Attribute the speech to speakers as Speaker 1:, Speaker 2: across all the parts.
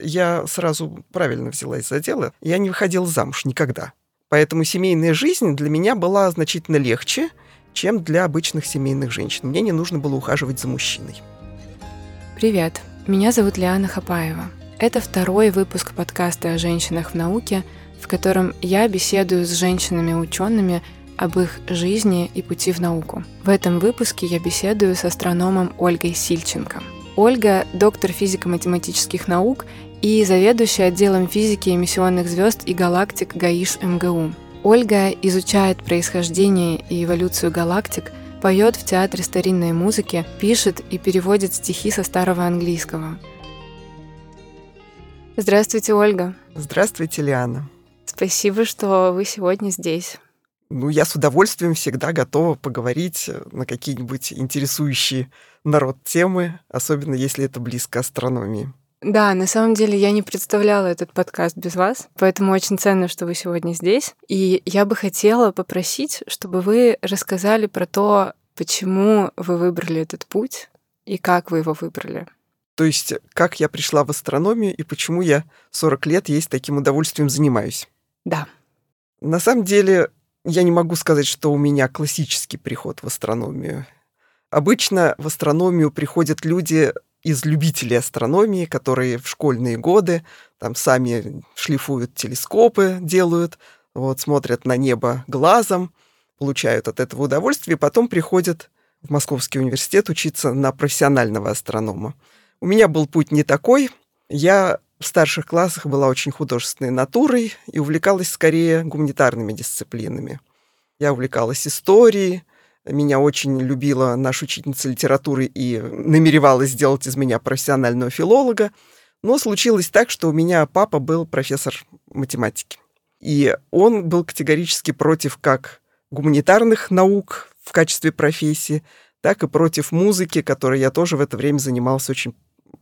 Speaker 1: я сразу правильно взялась за дело. Я не выходила замуж никогда. Поэтому семейная жизнь для меня была значительно легче, чем для обычных семейных женщин. Мне не нужно было ухаживать за мужчиной.
Speaker 2: Привет, меня зовут Лиана Хапаева. Это второй выпуск подкаста о женщинах в науке, в котором я беседую с женщинами-учеными об их жизни и пути в науку. В этом выпуске я беседую с астрономом Ольгой Сильченко. Ольга – доктор физико-математических наук и заведующая отделом физики эмиссионных звезд и галактик ГАИШ МГУ. Ольга изучает происхождение и эволюцию галактик, поет в театре старинной музыки, пишет и переводит стихи со старого английского. Здравствуйте, Ольга.
Speaker 1: Здравствуйте, Лиана.
Speaker 2: Спасибо, что вы сегодня здесь.
Speaker 1: Ну, я с удовольствием всегда готова поговорить на какие-нибудь интересующие народ темы, особенно если это близко астрономии.
Speaker 2: Да, на самом деле я не представляла этот подкаст без вас, поэтому очень ценно, что вы сегодня здесь. И я бы хотела попросить, чтобы вы рассказали про то, почему вы выбрали этот путь и как вы его выбрали.
Speaker 1: То есть, как я пришла в астрономию и почему я 40 лет есть таким удовольствием занимаюсь.
Speaker 2: Да.
Speaker 1: На самом деле, я не могу сказать, что у меня классический приход в астрономию. Обычно в астрономию приходят люди из любителей астрономии, которые в школьные годы там сами шлифуют телескопы, делают, вот, смотрят на небо глазом, получают от этого удовольствие, и потом приходят в Московский университет учиться на профессионального астронома. У меня был путь не такой. Я в старших классах была очень художественной натурой и увлекалась скорее гуманитарными дисциплинами. Я увлекалась историей, меня очень любила наша учительница литературы и намеревалась сделать из меня профессионального филолога. Но случилось так, что у меня папа был профессор математики. И он был категорически против как гуманитарных наук в качестве профессии, так и против музыки, которой я тоже в это время занимался очень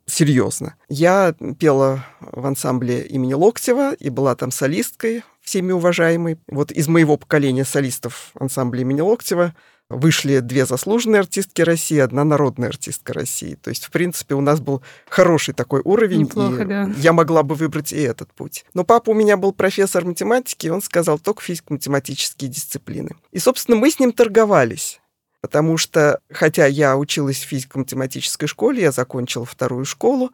Speaker 1: серьезно. Я пела в ансамбле имени Локтева и была там солисткой, всеми уважаемой. Вот из моего поколения солистов ансамбля имени Локтева вышли две заслуженные артистки России, одна народная артистка России. То есть, в принципе, у нас был хороший такой уровень,
Speaker 2: Неплохо,
Speaker 1: и
Speaker 2: да.
Speaker 1: я могла бы выбрать и этот путь. Но папа у меня был профессор математики, и он сказал только физико-математические дисциплины. И, собственно, мы с ним торговались. Потому что, хотя я училась в физико-математической школе, я закончила вторую школу,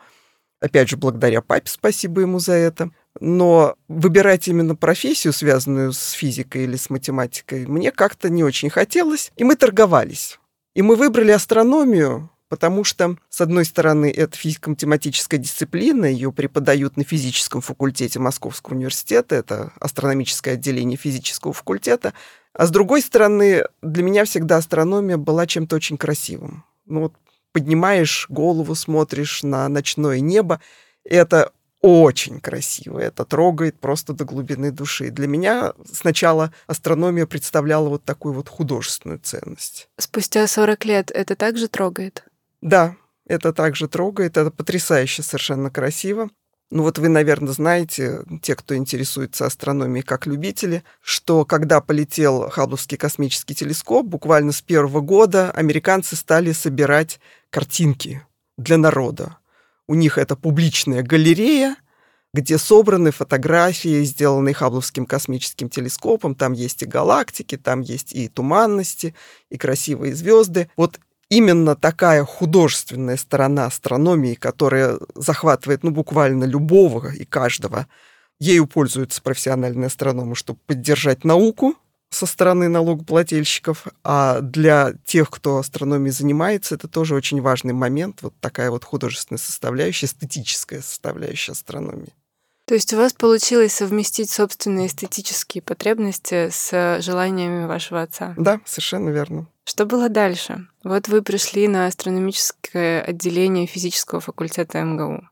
Speaker 1: опять же, благодаря папе, спасибо ему за это, но выбирать именно профессию, связанную с физикой или с математикой, мне как-то не очень хотелось, и мы торговались. И мы выбрали астрономию, потому что, с одной стороны, это физико-математическая дисциплина, ее преподают на физическом факультете Московского университета, это астрономическое отделение физического факультета, а с другой стороны, для меня всегда астрономия была чем-то очень красивым. Ну вот поднимаешь голову, смотришь на ночное небо, это очень красиво, это трогает просто до глубины души. Для меня сначала астрономия представляла вот такую вот художественную ценность.
Speaker 2: Спустя 40 лет это также трогает?
Speaker 1: Да, это также трогает, это потрясающе совершенно красиво. Ну вот вы, наверное, знаете, те, кто интересуется астрономией как любители, что когда полетел Хаббловский космический телескоп, буквально с первого года американцы стали собирать картинки для народа. У них это публичная галерея, где собраны фотографии, сделанные Хаббловским космическим телескопом. Там есть и галактики, там есть и туманности, и красивые звезды. Вот именно такая художественная сторона астрономии, которая захватывает ну, буквально любого и каждого, ею пользуются профессиональные астрономы, чтобы поддержать науку со стороны налогоплательщиков, а для тех, кто астрономией занимается, это тоже очень важный момент, вот такая вот художественная составляющая, эстетическая составляющая астрономии.
Speaker 2: То есть у вас получилось совместить собственные эстетические потребности с желаниями вашего отца?
Speaker 1: Да, совершенно верно.
Speaker 2: Что было дальше? Вот вы пришли на астрономическое отделение физического факультета МГУ.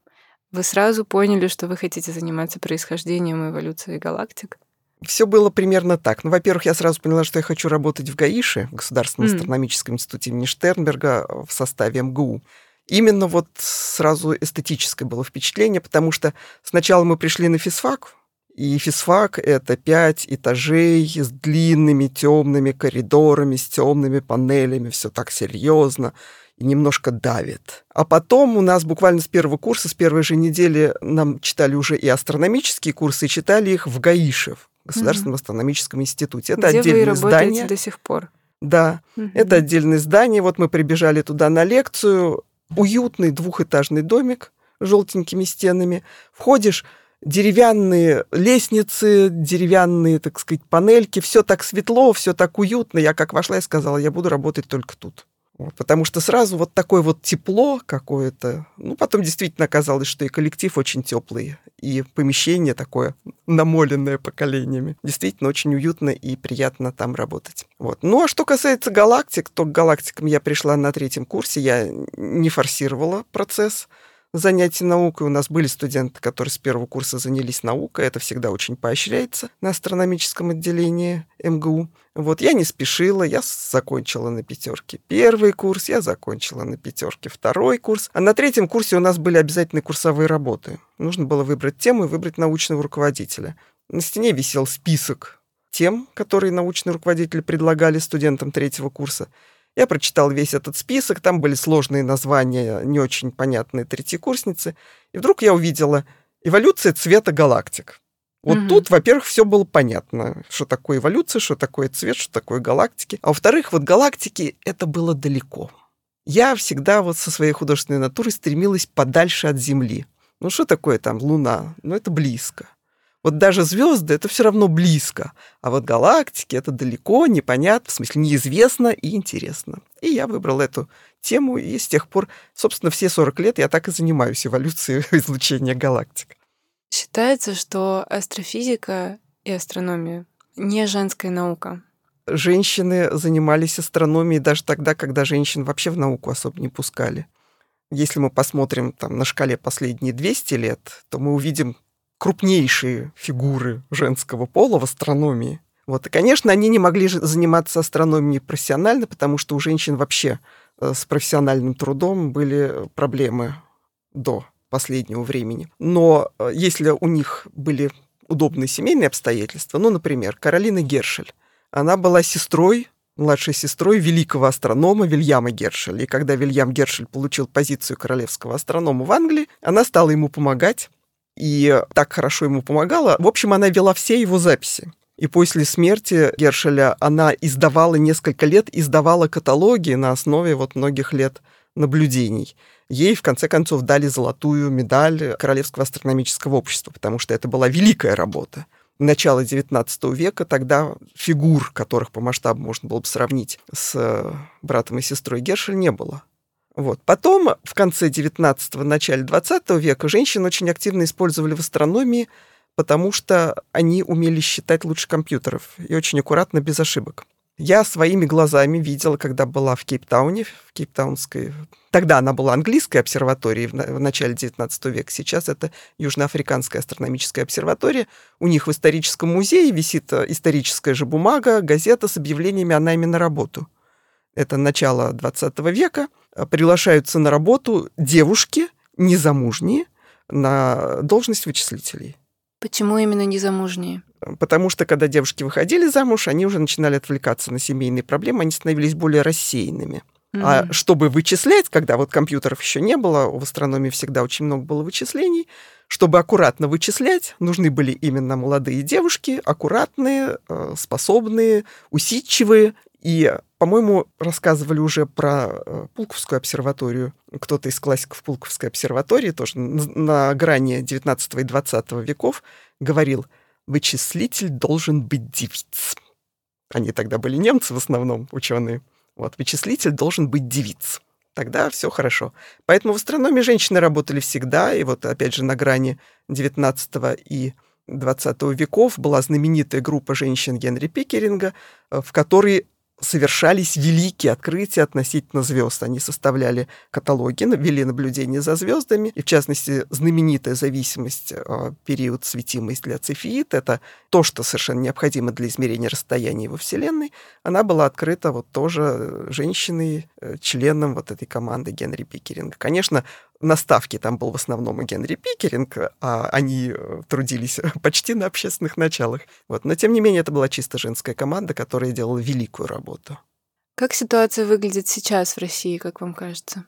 Speaker 2: Вы сразу поняли, что вы хотите заниматься происхождением и эволюцией галактик?
Speaker 1: Все было примерно так. Ну, во-первых, я сразу поняла, что я хочу работать в ГАИШе, в Государственном mm. астрономическом институте имени Штернберга в составе МГУ. Именно вот сразу эстетическое было впечатление, потому что сначала мы пришли на физфак, и физфак — это пять этажей с длинными темными коридорами, с темными панелями, все так серьезно. и немножко давит. А потом у нас буквально с первого курса, с первой же недели нам читали уже и астрономические курсы, и читали их в ГАИШев, Государственном mm-hmm. астрономическом институте.
Speaker 2: Это Где отдельное вы здание. до сих пор.
Speaker 1: Да, mm-hmm. это отдельное здание. Вот мы прибежали туда на лекцию. Уютный двухэтажный домик с желтенькими стенами. Входишь, деревянные лестницы, деревянные, так сказать, панельки, все так светло, все так уютно. Я как вошла и сказала, я буду работать только тут. Вот, потому что сразу вот такое вот тепло какое-то. Ну, потом действительно оказалось, что и коллектив очень теплый, и помещение такое намоленное поколениями. Действительно очень уютно и приятно там работать. Вот. Ну, а что касается галактик, то к галактикам я пришла на третьем курсе, я не форсировала процесс занятий наукой. У нас были студенты, которые с первого курса занялись наукой. Это всегда очень поощряется на астрономическом отделении МГУ. Вот я не спешила, я закончила на пятерке первый курс, я закончила на пятерке второй курс. А на третьем курсе у нас были обязательные курсовые работы. Нужно было выбрать тему и выбрать научного руководителя. На стене висел список тем, которые научные руководители предлагали студентам третьего курса. Я прочитал весь этот список, там были сложные названия, не очень понятные третьекурсницы. И вдруг я увидела эволюция цвета галактик. Вот угу. тут, во-первых, все было понятно, что такое эволюция, что такое цвет, что такое галактики. А во-вторых, вот галактики это было далеко. Я всегда вот со своей художественной натурой стремилась подальше от Земли. Ну что такое там Луна? Ну это близко. Вот даже звезды это все равно близко, а вот галактики это далеко, непонятно, в смысле неизвестно и интересно. И я выбрал эту тему, и с тех пор, собственно, все 40 лет я так и занимаюсь эволюцией излучения галактик.
Speaker 2: Считается, что астрофизика и астрономия не женская наука.
Speaker 1: Женщины занимались астрономией даже тогда, когда женщин вообще в науку особо не пускали. Если мы посмотрим там, на шкале последние 200 лет, то мы увидим крупнейшие фигуры женского пола в астрономии. Вот. И, конечно, они не могли заниматься астрономией профессионально, потому что у женщин вообще э, с профессиональным трудом были проблемы до последнего времени. Но э, если у них были удобные семейные обстоятельства, ну, например, Каролина Гершель, она была сестрой младшей сестрой великого астронома Вильяма Гершеля. И когда Вильям Гершель получил позицию королевского астронома в Англии, она стала ему помогать и так хорошо ему помогала. В общем, она вела все его записи. И после смерти Гершеля она издавала несколько лет, издавала каталоги на основе вот многих лет наблюдений. Ей, в конце концов, дали золотую медаль Королевского астрономического общества, потому что это была великая работа. Начало XIX века, тогда фигур, которых по масштабу можно было бы сравнить с братом и сестрой Гершель, не было. Вот. Потом, в конце 19-го, начале 20 века, женщин очень активно использовали в астрономии, потому что они умели считать лучше компьютеров и очень аккуратно, без ошибок. Я своими глазами видела, когда была в Кейптауне, в Кейптаунской... Тогда она была английской обсерваторией в начале 19 века, сейчас это Южноафриканская астрономическая обсерватория. У них в историческом музее висит э, историческая же бумага, газета с объявлениями о найме на работу. Это начало 20 века — приглашаются на работу девушки незамужние на должность вычислителей.
Speaker 2: Почему именно незамужние?
Speaker 1: Потому что, когда девушки выходили замуж, они уже начинали отвлекаться на семейные проблемы, они становились более рассеянными. Mm-hmm. А чтобы вычислять, когда вот компьютеров еще не было, в астрономии всегда очень много было вычислений, чтобы аккуратно вычислять, нужны были именно молодые девушки, аккуратные, э, способные, усидчивые, и, по-моему, рассказывали уже про э, Пулковскую обсерваторию. Кто-то из классиков Пулковской обсерватории, тоже на грани 19 и 20 веков, говорил, вычислитель должен быть девиц. Они тогда были немцы в основном, ученые. Вот, вычислитель должен быть девиц. Тогда все хорошо. Поэтому в астрономии женщины работали всегда, и вот опять же на грани 19 и 20 веков была знаменитая группа женщин Генри Пикеринга, э, в которой совершались великие открытия относительно звезд. Они составляли каталоги, вели наблюдения за звездами, и в частности знаменитая зависимость э, период светимость для цефеид, это то, что совершенно необходимо для измерения расстояния во Вселенной, она была открыта вот тоже женщиной, э, членом вот этой команды Генри Пикеринга. Конечно, наставки там был в основном и Генри Пикеринг, а они э, трудились почти на общественных началах. Вот. Но, тем не менее, это была чисто женская команда, которая делала великую работу.
Speaker 2: Как ситуация выглядит сейчас в России, как вам кажется?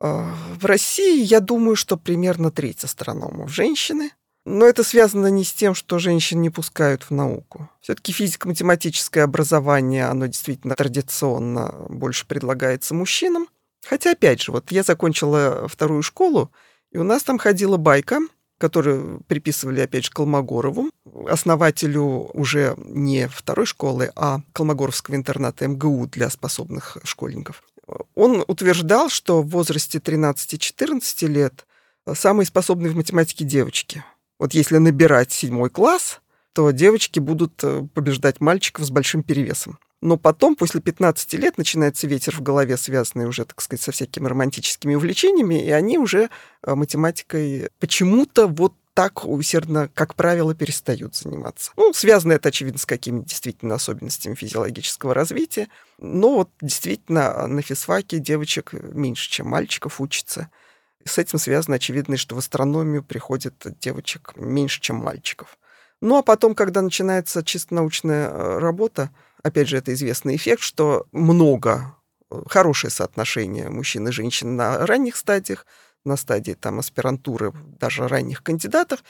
Speaker 1: А, в России, я думаю, что примерно треть астрономов женщины. Но это связано не с тем, что женщин не пускают в науку. Все-таки физико-математическое образование, оно действительно традиционно больше предлагается мужчинам. Хотя, опять же, вот я закончила вторую школу, и у нас там ходила байка, которую приписывали, опять же, Колмогорову, основателю уже не второй школы, а Колмогоровского интерната МГУ для способных школьников. Он утверждал, что в возрасте 13-14 лет самые способные в математике девочки – вот если набирать седьмой класс, то девочки будут побеждать мальчиков с большим перевесом. Но потом, после 15 лет, начинается ветер в голове, связанный уже, так сказать, со всякими романтическими увлечениями, и они уже э, математикой почему-то вот так усердно, как правило, перестают заниматься. Ну, связано это, очевидно, с какими-то действительно особенностями физиологического развития. Но вот действительно на физфаке девочек меньше, чем мальчиков учится. С этим связано, очевидно, что в астрономию приходит девочек меньше, чем мальчиков. Ну а потом, когда начинается чисто научная э, работа, опять же, это известный эффект, что много, э, хорошее соотношение мужчин и женщин на ранних стадиях, на стадии там аспирантуры, даже ранних кандидатов,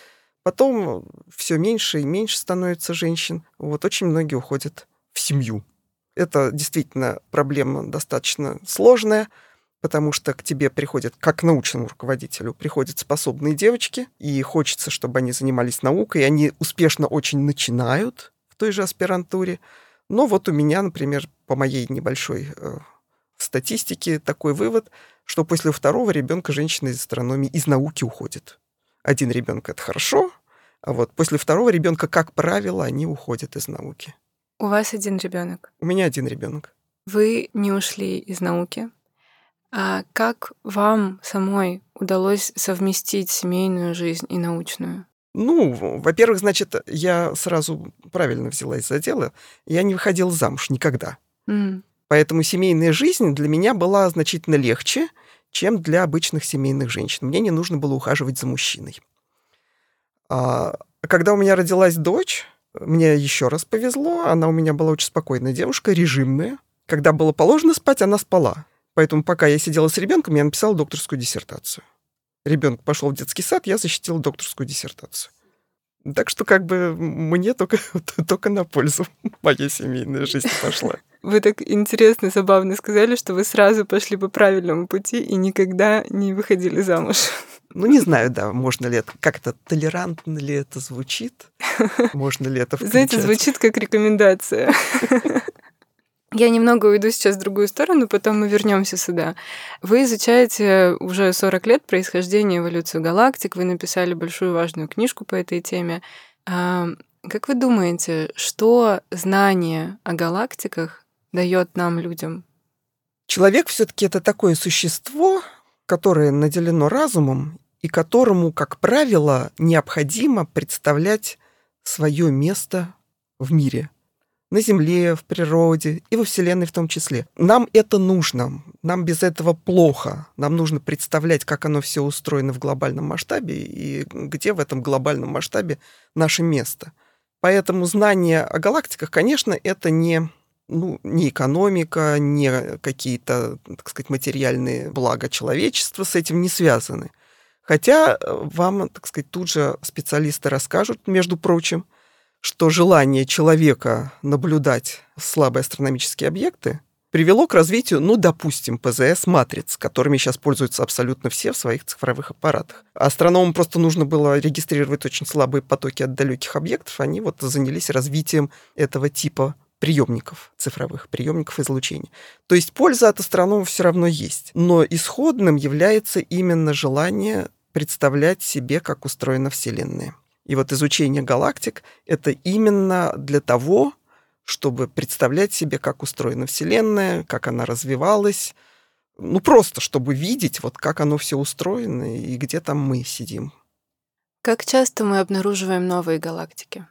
Speaker 1: потом все меньше и меньше становится женщин. Вот очень многие уходят в семью. Это действительно проблема достаточно сложная, потому что к тебе приходят, как научному руководителю, приходят способные девочки, и хочется, чтобы они занимались наукой, и они успешно очень начинают в той же аспирантуре. Но вот у меня, например, по моей небольшой э, статистике такой вывод, что после второго ребенка женщина из астрономии из науки уходит. Один ребенок это хорошо, а вот после второго ребенка, как правило, они уходят из науки.
Speaker 2: У вас один ребенок?
Speaker 1: У меня один ребенок.
Speaker 2: Вы не ушли из науки? А как вам самой удалось совместить семейную жизнь и научную?
Speaker 1: Ну, во-первых, значит, я сразу правильно взялась за дело. Я не выходила замуж никогда. Mm. Поэтому семейная жизнь для меня была значительно легче, чем для обычных семейных женщин. Мне не нужно было ухаживать за мужчиной. А когда у меня родилась дочь, мне еще раз повезло. Она у меня была очень спокойная девушка, режимная. Когда было положено спать, она спала. Поэтому пока я сидела с ребенком, я написала докторскую диссертацию. Ребенок пошел в детский сад, я защитила докторскую диссертацию. Так что как бы мне только, только на пользу моей семейной жизни пошла.
Speaker 2: Вы так интересно, забавно сказали, что вы сразу пошли по правильному пути и никогда не выходили замуж.
Speaker 1: Ну, не знаю, да, можно ли это, как-то толерантно ли это звучит, можно ли это включать.
Speaker 2: Знаете, звучит как рекомендация. Я немного уйду сейчас в другую сторону, потом мы вернемся сюда. Вы изучаете уже 40 лет происхождение эволюцию галактик, вы написали большую важную книжку по этой теме. А, как вы думаете, что знание о галактиках дает нам, людям?
Speaker 1: Человек все-таки это такое существо, которое наделено разумом и которому, как правило, необходимо представлять свое место в мире на Земле, в природе и во Вселенной в том числе. Нам это нужно. Нам без этого плохо. Нам нужно представлять, как оно все устроено в глобальном масштабе и где в этом глобальном масштабе наше место. Поэтому знание о галактиках, конечно, это не, ну, не экономика, не какие-то, так сказать, материальные блага человечества с этим не связаны. Хотя вам, так сказать, тут же специалисты расскажут, между прочим, что желание человека наблюдать слабые астрономические объекты привело к развитию, ну, допустим, ПЗС-матриц, которыми сейчас пользуются абсолютно все в своих цифровых аппаратах. Астрономам просто нужно было регистрировать очень слабые потоки от далеких объектов, они вот занялись развитием этого типа приемников цифровых, приемников излучения. То есть польза от астрономов все равно есть, но исходным является именно желание представлять себе, как устроена Вселенная. И вот изучение галактик — это именно для того, чтобы представлять себе, как устроена Вселенная, как она развивалась, ну просто чтобы видеть, вот как оно все устроено и где там мы сидим.
Speaker 2: Как часто мы обнаруживаем новые галактики?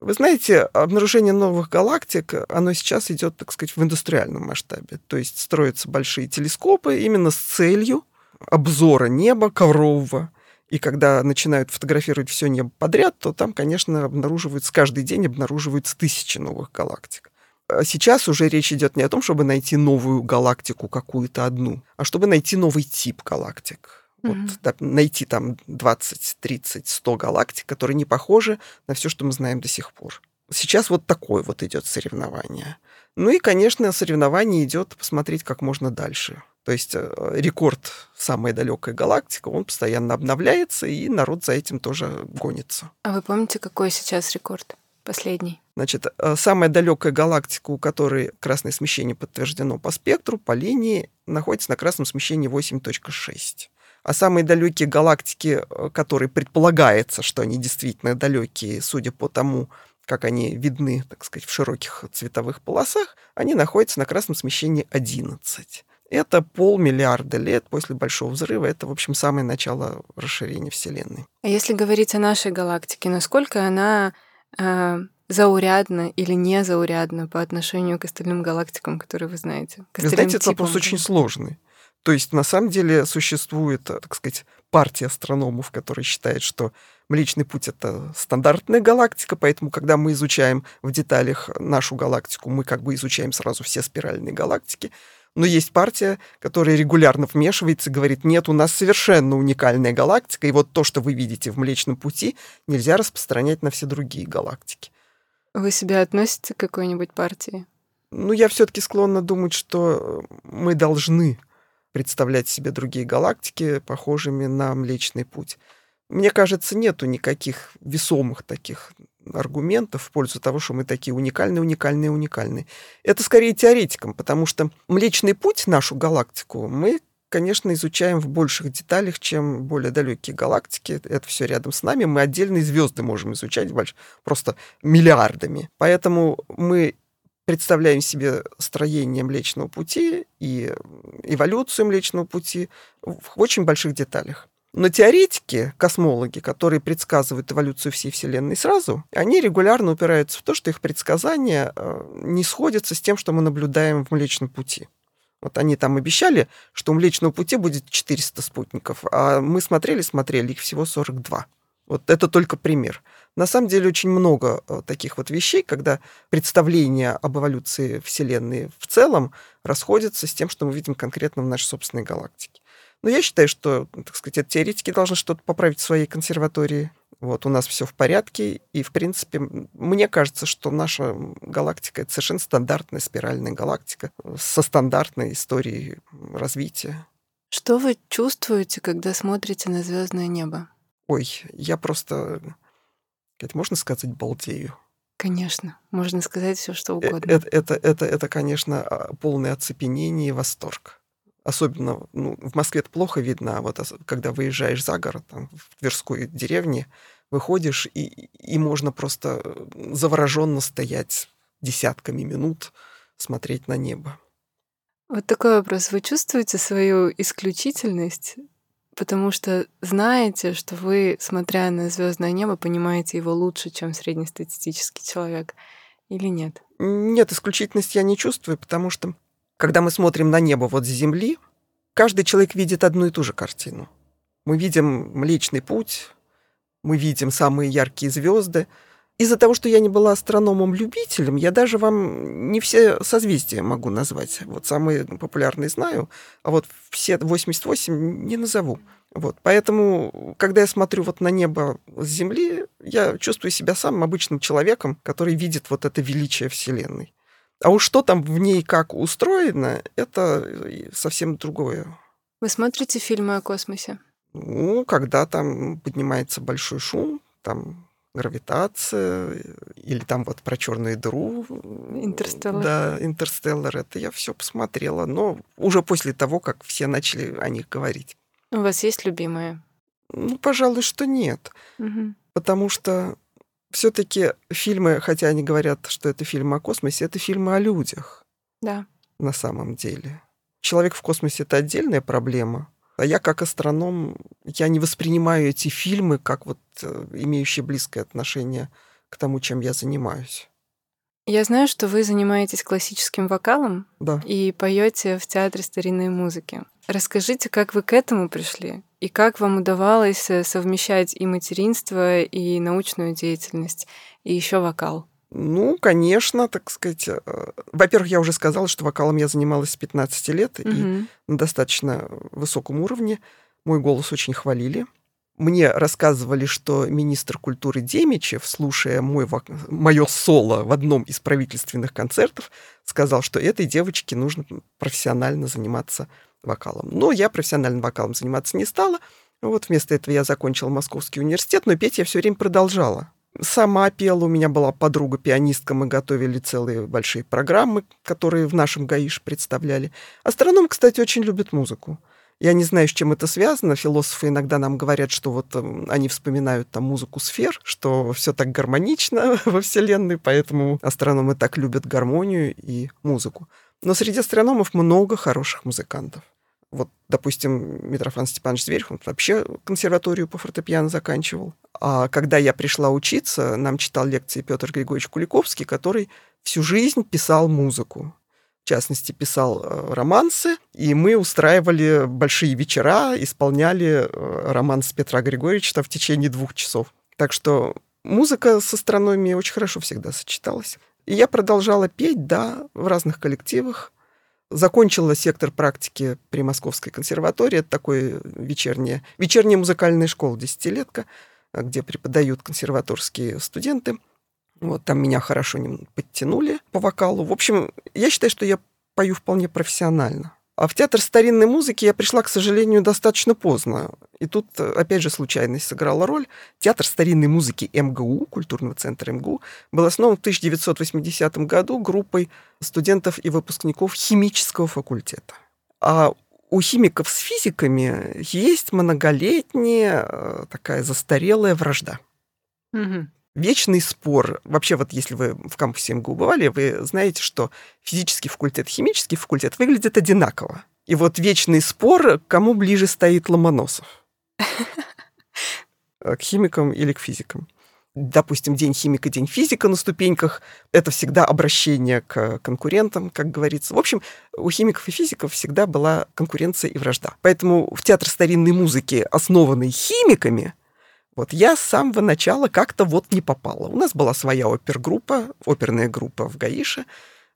Speaker 1: Вы знаете, обнаружение новых галактик, оно сейчас идет, так сказать, в индустриальном масштабе. То есть строятся большие телескопы именно с целью обзора неба коврового, и когда начинают фотографировать все небо подряд, то там, конечно, обнаруживаются, каждый день обнаруживаются тысячи новых галактик. А сейчас уже речь идет не о том, чтобы найти новую галактику какую-то одну, а чтобы найти новый тип галактик. Mm-hmm. Да, найти там 20, 30, 100 галактик, которые не похожи на все, что мы знаем до сих пор. Сейчас вот такое вот идет соревнование. Ну и, конечно, соревнование идет посмотреть как можно дальше. То есть э, рекорд самая далекая галактика, он постоянно обновляется, и народ за этим тоже гонится.
Speaker 2: А вы помните, какой сейчас рекорд? Последний.
Speaker 1: Значит, э, самая далекая галактика, у которой красное смещение подтверждено по спектру, по линии, находится на красном смещении 8.6. А самые далекие галактики, э, которые предполагается, что они действительно далекие, судя по тому, как они видны, так сказать, в широких цветовых полосах, они находятся на красном смещении 11. Это полмиллиарда лет после Большого взрыва. Это, в общем, самое начало расширения Вселенной.
Speaker 2: А если говорить о нашей галактике, насколько она э, заурядна или не заурядна по отношению к остальным галактикам, которые вы знаете?
Speaker 1: К знаете, этот вопрос очень сложный. То есть, на самом деле, существует, так сказать, партия астрономов, которые считают, что Млечный Путь — это стандартная галактика, поэтому, когда мы изучаем в деталях нашу галактику, мы как бы изучаем сразу все спиральные галактики. Но есть партия, которая регулярно вмешивается и говорит, нет, у нас совершенно уникальная галактика, и вот то, что вы видите в Млечном Пути, нельзя распространять на все другие галактики.
Speaker 2: Вы себя относите к какой-нибудь партии?
Speaker 1: Ну, я все-таки склонна думать, что мы должны представлять себе другие галактики, похожими на Млечный Путь. Мне кажется, нету никаких весомых таких аргументов в пользу того, что мы такие уникальные, уникальные, уникальные. Это скорее теоретикам, потому что Млечный Путь, нашу галактику, мы конечно, изучаем в больших деталях, чем более далекие галактики. Это все рядом с нами. Мы отдельные звезды можем изучать больш... просто миллиардами. Поэтому мы представляем себе строение Млечного Пути и эволюцию Млечного Пути в очень больших деталях. Но теоретики, космологи, которые предсказывают эволюцию всей Вселенной сразу, они регулярно упираются в то, что их предсказания э, не сходятся с тем, что мы наблюдаем в Млечном Пути. Вот они там обещали, что у Млечного Пути будет 400 спутников, а мы смотрели, смотрели, их всего 42. Вот это только пример. На самом деле очень много э, таких вот вещей, когда представления об эволюции Вселенной в целом расходятся с тем, что мы видим конкретно в нашей собственной галактике. Но я считаю, что, так сказать, теоретики должны что-то поправить в своей консерватории. Вот, у нас все в порядке, и, в принципе, мне кажется, что наша галактика — это совершенно стандартная спиральная галактика со стандартной историей развития.
Speaker 2: Что вы чувствуете, когда смотрите на звездное небо?
Speaker 1: Ой, я просто это можно сказать, балдею.
Speaker 2: Конечно, можно сказать все, что э, угодно.
Speaker 1: Это, это, это, это, конечно, а, полное оцепенение и восторг. Особенно ну, в Москве это плохо видно, а вот когда выезжаешь за город, там, в Тверской деревне, выходишь, и, и можно просто э, завороженно стоять десятками минут, смотреть на небо.
Speaker 2: Вот такой вопрос. Вы чувствуете свою исключительность потому что знаете, что вы, смотря на звездное небо, понимаете его лучше, чем среднестатистический человек, или нет?
Speaker 1: Нет, исключительность я не чувствую, потому что когда мы смотрим на небо вот с Земли, каждый человек видит одну и ту же картину. Мы видим Млечный Путь, мы видим самые яркие звезды, из-за того, что я не была астрономом-любителем, я даже вам не все созвездия могу назвать. Вот самые популярные знаю, а вот все 88 не назову. Вот, поэтому, когда я смотрю вот на небо с Земли, я чувствую себя самым обычным человеком, который видит вот это величие Вселенной. А уж что там в ней как устроено, это совсем другое.
Speaker 2: Вы смотрите фильмы о космосе?
Speaker 1: Ну, когда там поднимается большой шум, там гравитация, или там вот про черную дыру.
Speaker 2: Интерстеллар.
Speaker 1: Да, Интерстеллар. Это я все посмотрела, но уже после того, как все начали о них говорить.
Speaker 2: У вас есть любимые?
Speaker 1: Ну, пожалуй, что нет.
Speaker 2: Угу.
Speaker 1: Потому что все-таки фильмы, хотя они говорят, что это фильмы о космосе, это фильмы о людях.
Speaker 2: Да.
Speaker 1: На самом деле. Человек в космосе это отдельная проблема. А я как астроном, я не воспринимаю эти фильмы как вот э, имеющие близкое отношение к тому, чем я занимаюсь.
Speaker 2: Я знаю, что вы занимаетесь классическим вокалом
Speaker 1: да.
Speaker 2: и поете в театре старинной музыки. Расскажите, как вы к этому пришли и как вам удавалось э, совмещать и материнство, и научную деятельность, и еще вокал?
Speaker 1: Ну, конечно, так сказать. Э, во-первых, я уже сказала, что вокалом я занималась с 15 лет угу. и на достаточно высоком уровне. Мой голос очень хвалили. Мне рассказывали, что министр культуры Демичев, слушая мой, мое соло в одном из правительственных концертов, сказал, что этой девочке нужно профессионально заниматься вокалом. Но я профессиональным вокалом заниматься не стала. Вот вместо этого я закончила Московский университет, но петь я все время продолжала. Сама пела, у меня была подруга-пианистка, мы готовили целые большие программы, которые в нашем ГАИШ представляли. Астроном, кстати, очень любит музыку. Я не знаю, с чем это связано. Философы иногда нам говорят, что вот э, они вспоминают там музыку сфер, что все так гармонично во Вселенной, поэтому астрономы так любят гармонию и музыку. Но среди астрономов много хороших музыкантов. Вот, допустим, Митрофан Степанович Зверев, он вообще консерваторию по фортепиано заканчивал. А когда я пришла учиться, нам читал лекции Петр Григорьевич Куликовский, который всю жизнь писал музыку. В частности, писал э, романсы, и мы устраивали большие вечера, исполняли э, романс Петра Григорьевича в течение двух часов. Так что музыка с астрономией очень хорошо всегда сочеталась. И я продолжала петь, да, в разных коллективах. Закончила сектор практики при Московской консерватории. Это такое вечерняя, вечерняя музыкальная школа, десятилетка, где преподают консерваторские студенты. Вот там меня хорошо подтянули по вокалу. В общем, я считаю, что я пою вполне профессионально. А в театр старинной музыки я пришла, к сожалению, достаточно поздно. И тут, опять же, случайность сыграла роль. Театр старинной музыки МГУ, культурного центра МГУ, был основан в 1980 году группой студентов и выпускников химического факультета. А у химиков с физиками есть многолетняя э, такая застарелая вражда. Угу вечный спор. Вообще, вот если вы в кампусе МГУ бывали, вы знаете, что физический факультет, химический факультет выглядят одинаково. И вот вечный спор, кому ближе стоит Ломоносов. К химикам или к физикам. Допустим, день химика, день физика на ступеньках. Это всегда обращение к конкурентам, как говорится. В общем, у химиков и физиков всегда была конкуренция и вражда. Поэтому в театр старинной музыки, основанный химиками, вот я с самого начала как-то вот не попала. У нас была своя опергруппа, оперная группа в Гаише.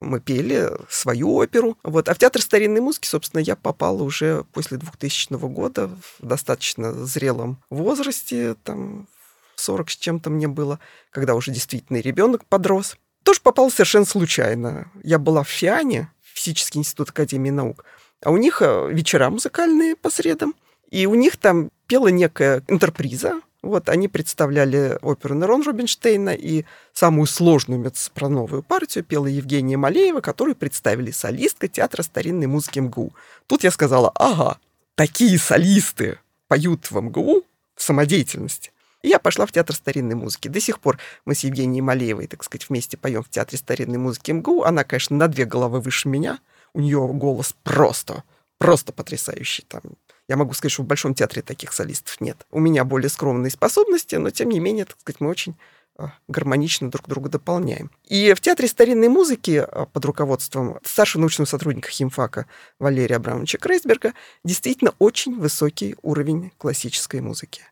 Speaker 1: Мы пели свою оперу. Вот. А в театр старинной музыки, собственно, я попала уже после 2000 года в достаточно зрелом возрасте, там 40 с чем-то мне было, когда уже действительно ребенок подрос. Тоже попала совершенно случайно. Я была в ФИАНе, Физический институт Академии наук, а у них э, вечера музыкальные по средам, и у них там пела некая интерприза, вот они представляли оперу Нерон Рубинштейна, и самую сложную мецсопрановую партию пела Евгения Малеева, которую представили солистка театра старинной музыки МГУ. Тут я сказала, ага, такие солисты поют в МГУ в самодеятельности. И я пошла в театр старинной музыки. До сих пор мы с Евгенией Малеевой, так сказать, вместе поем в театре старинной музыки МГУ. Она, конечно, на две головы выше меня. У нее голос просто, просто потрясающий. Там я могу сказать, что в Большом театре таких солистов нет. У меня более скромные способности, но тем не менее, так сказать, мы очень а, гармонично друг друга дополняем. И в Театре старинной музыки а, под руководством старшего научного сотрудника химфака Валерия Абрамовича Крейсберга действительно очень высокий уровень классической музыки.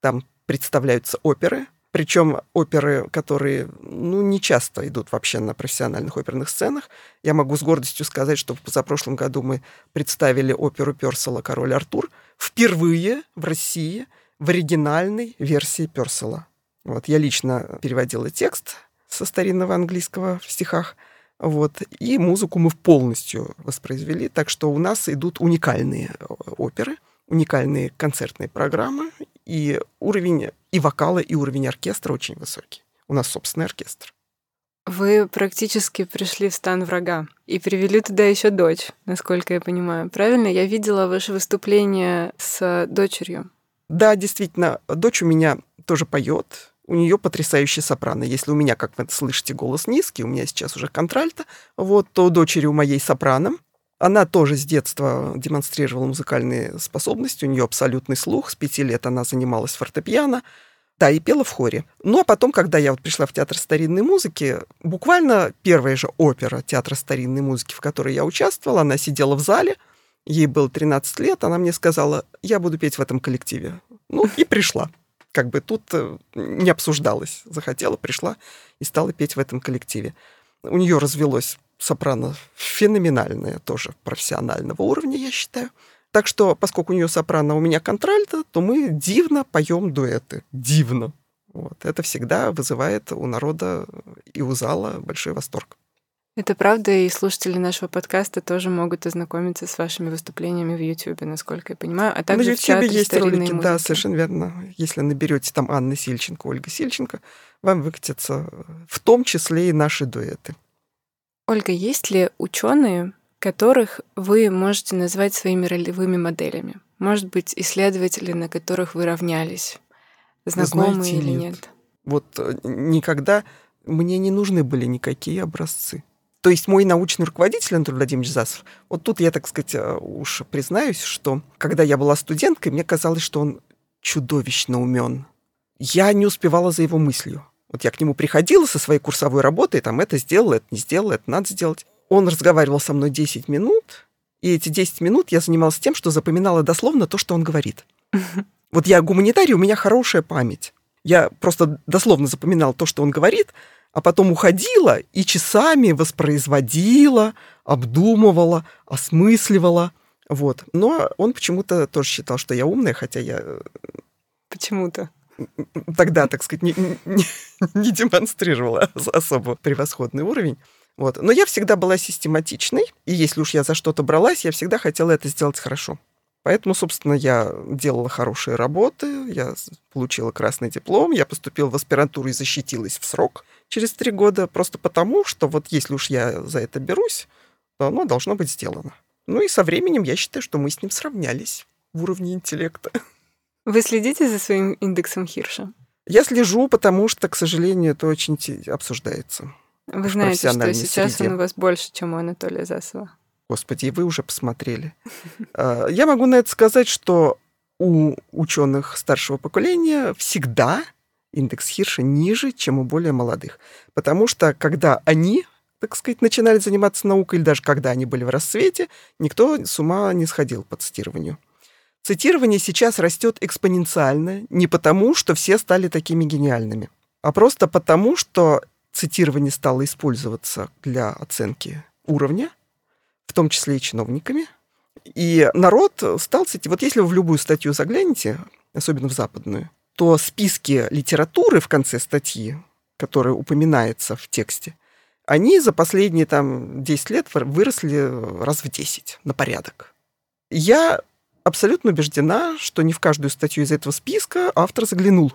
Speaker 1: Там представляются оперы, причем оперы, которые ну, не часто идут вообще на профессиональных оперных сценах. Я могу с гордостью сказать, что в позапрошлом году мы представили оперу Персела «Король Артур» впервые в России в оригинальной версии Персела. Вот, я лично переводила текст со старинного английского в стихах, вот, и музыку мы полностью воспроизвели, так что у нас идут уникальные э, оперы, уникальные концертные программы, и уровень и вокала, и уровень оркестра очень высокий. У нас собственный оркестр.
Speaker 2: Вы практически пришли в стан врага и привели туда еще дочь, насколько я понимаю. Правильно? Я видела ваше выступление с дочерью.
Speaker 1: Да, действительно, дочь у меня тоже поет. У нее потрясающий сопрано. Если у меня, как вы слышите, голос низкий, у меня сейчас уже контральто, вот, то дочери у моей сопрано. Она тоже с детства демонстрировала музыкальные способности, у нее абсолютный слух, с пяти лет она занималась фортепиано, да, и пела в хоре. Ну, а потом, когда я вот пришла в театр старинной музыки, буквально первая же опера театра старинной музыки, в которой я участвовала, она сидела в зале, ей было 13 лет, она мне сказала, я буду петь в этом коллективе. Ну, и пришла. как бы тут э, не обсуждалось. Захотела, пришла и стала петь в этом коллективе. У нее развелось сопрано феноменальное, тоже профессионального уровня, я считаю. Так что, поскольку у нее сопрано, у меня контральто, то мы дивно поем дуэты. Дивно. Вот. Это всегда вызывает у народа и у зала большой восторг.
Speaker 2: Это правда, и слушатели нашего подкаста тоже могут ознакомиться с вашими выступлениями в YouTube, насколько я понимаю. А также
Speaker 1: На YouTube есть ролики,
Speaker 2: музыки.
Speaker 1: да, совершенно верно. Если наберете там Анна Сильченко, Ольга Сильченко, вам выкатятся в том числе и наши дуэты.
Speaker 2: Ольга, есть ли ученые, которых вы можете назвать своими ролевыми моделями? Может быть, исследователи, на которых вы равнялись? Знакомые Знаете, или нет? нет?
Speaker 1: Вот э, никогда мне не нужны были никакие образцы. То есть мой научный руководитель Анатолий Владимирович Засов, вот тут я, так сказать, э, уж признаюсь, что когда я была студенткой, мне казалось, что он чудовищно умен. Я не успевала за его мыслью. Вот я к нему приходила со своей курсовой работой, там это сделала, это не сделала, это надо сделать. Он разговаривал со мной 10 минут, и эти 10 минут я занималась тем, что запоминала дословно то, что он говорит. Вот я гуманитарий, у меня хорошая память. Я просто дословно запоминала то, что он говорит, а потом уходила и часами воспроизводила, обдумывала, осмысливала. Вот. Но он почему-то тоже считал, что я умная, хотя я... Э,
Speaker 2: почему-то.
Speaker 1: Тогда, так сказать, не, не, не демонстрировала особо превосходный уровень. Вот. Но я всегда была систематичной, и если уж я за что-то бралась, я всегда хотела это сделать хорошо. Поэтому, собственно, я делала хорошие работы, я получила красный диплом, я поступила в аспирантуру и защитилась в срок через три года, просто потому, что вот если уж я за это берусь, то оно должно быть сделано. Ну и со временем я считаю, что мы с ним сравнялись в уровне интеллекта.
Speaker 2: Вы следите за своим индексом Хирша?
Speaker 1: Я слежу, потому что, к сожалению, это очень обсуждается.
Speaker 2: Вы знаете, что сейчас среде. он у вас больше, чем у Анатолия Засова.
Speaker 1: Господи, и вы уже посмотрели. А, я могу на это сказать, что у ученых старшего поколения всегда индекс Хирша ниже, чем у более молодых. Потому что когда они, так сказать, начинали заниматься наукой, или даже когда они были в расцвете, никто с ума не сходил по цитированию. Цитирование сейчас растет экспоненциально не потому, что все стали такими гениальными, а просто потому, что цитирование стало использоваться для оценки уровня, в том числе и чиновниками. И народ стал цитировать. Вот если вы в любую статью заглянете, особенно в западную, то списки литературы в конце статьи, которая упоминается в тексте, они за последние там 10 лет выросли раз в 10 на порядок. Я абсолютно убеждена, что не в каждую статью из этого списка автор заглянул.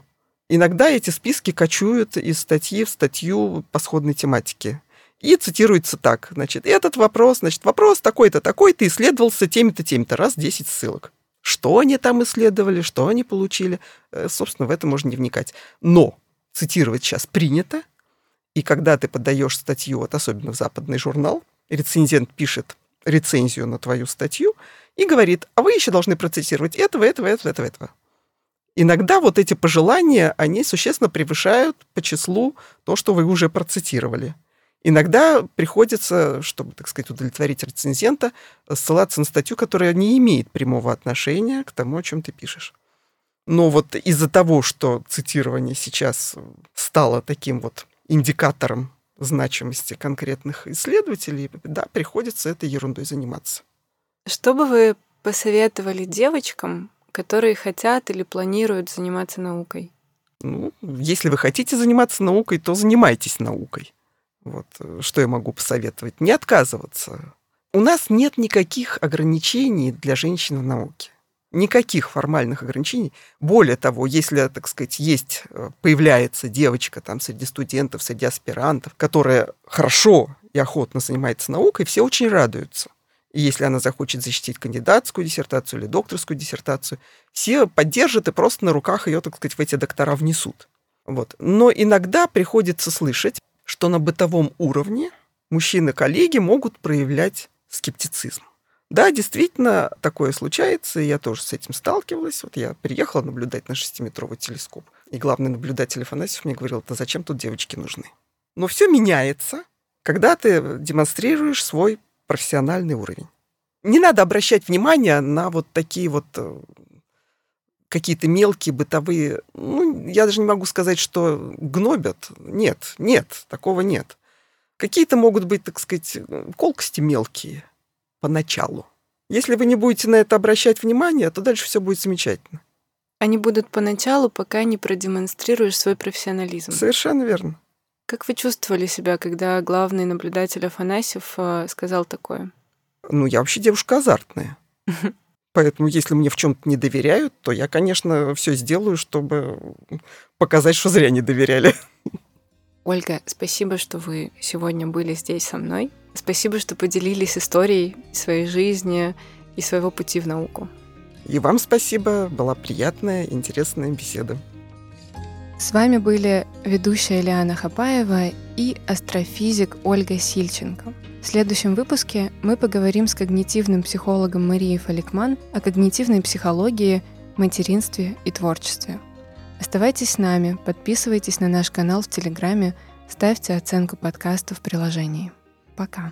Speaker 1: Иногда эти списки кочуют из статьи в статью по сходной тематике. И цитируется так, значит, этот вопрос, значит, вопрос такой-то, такой-то исследовался теми-то, теми-то, раз 10 ссылок. Что они там исследовали, что они получили, э, собственно, в это можно не вникать. Но цитировать сейчас принято, и когда ты подаешь статью, вот особенно в западный журнал, рецензент пишет рецензию на твою статью и говорит, а вы еще должны процитировать этого, этого, этого, этого, этого. Иногда вот эти пожелания, они существенно превышают по числу то, что вы уже процитировали. Иногда приходится, чтобы, так сказать, удовлетворить рецензента, ссылаться на статью, которая не имеет прямого отношения к тому, о чем ты пишешь. Но вот из-за того, что цитирование сейчас стало таким вот индикатором значимости конкретных исследователей, да, приходится этой ерундой заниматься.
Speaker 2: Что бы вы посоветовали девочкам, которые хотят или планируют заниматься наукой?
Speaker 1: Ну, если вы хотите заниматься наукой, то занимайтесь наукой. Вот э, что я могу посоветовать? Не отказываться. У нас нет никаких ограничений для женщин в науке. Никаких формальных ограничений. Более того, если, так сказать, есть, э, появляется девочка там среди студентов, среди аспирантов, которая хорошо и охотно занимается наукой, все очень радуются. И если она захочет защитить кандидатскую диссертацию или докторскую диссертацию, все поддержат и просто на руках ее, так сказать, в эти доктора внесут. Вот. Но иногда приходится слышать, что на бытовом уровне мужчины-коллеги могут проявлять скептицизм. Да, действительно, такое случается, и я тоже с этим сталкивалась. Вот я приехала наблюдать на шестиметровый телескоп, и главный наблюдатель Афанасьев мне говорил, да зачем тут девочки нужны? Но все меняется, когда ты демонстрируешь свой профессиональный уровень. Не надо обращать внимание на вот такие вот э, какие-то мелкие бытовые, ну, я даже не могу сказать, что гнобят. Нет, нет, такого нет. Какие-то могут быть, так сказать, колкости мелкие поначалу. Если вы не будете на это обращать внимание, то дальше все будет замечательно.
Speaker 2: Они будут поначалу, пока не продемонстрируешь свой профессионализм.
Speaker 1: Совершенно верно.
Speaker 2: Как вы чувствовали себя, когда главный наблюдатель Афанасьев э, сказал такое?
Speaker 1: Ну, я вообще девушка азартная. Поэтому, если мне в чем-то не доверяют, то я, конечно, все сделаю, чтобы показать, что зря не доверяли.
Speaker 2: Ольга, спасибо, что вы сегодня были здесь со мной. Спасибо, что поделились историей своей жизни и своего пути в науку.
Speaker 1: И вам спасибо. Была приятная, интересная беседа.
Speaker 2: С вами были ведущая Лиана Хапаева и астрофизик Ольга Сильченко. В следующем выпуске мы поговорим с когнитивным психологом Марией Фаликман о когнитивной психологии, материнстве и творчестве. Оставайтесь с нами, подписывайтесь на наш канал в Телеграме, ставьте оценку подкаста в приложении. Пока.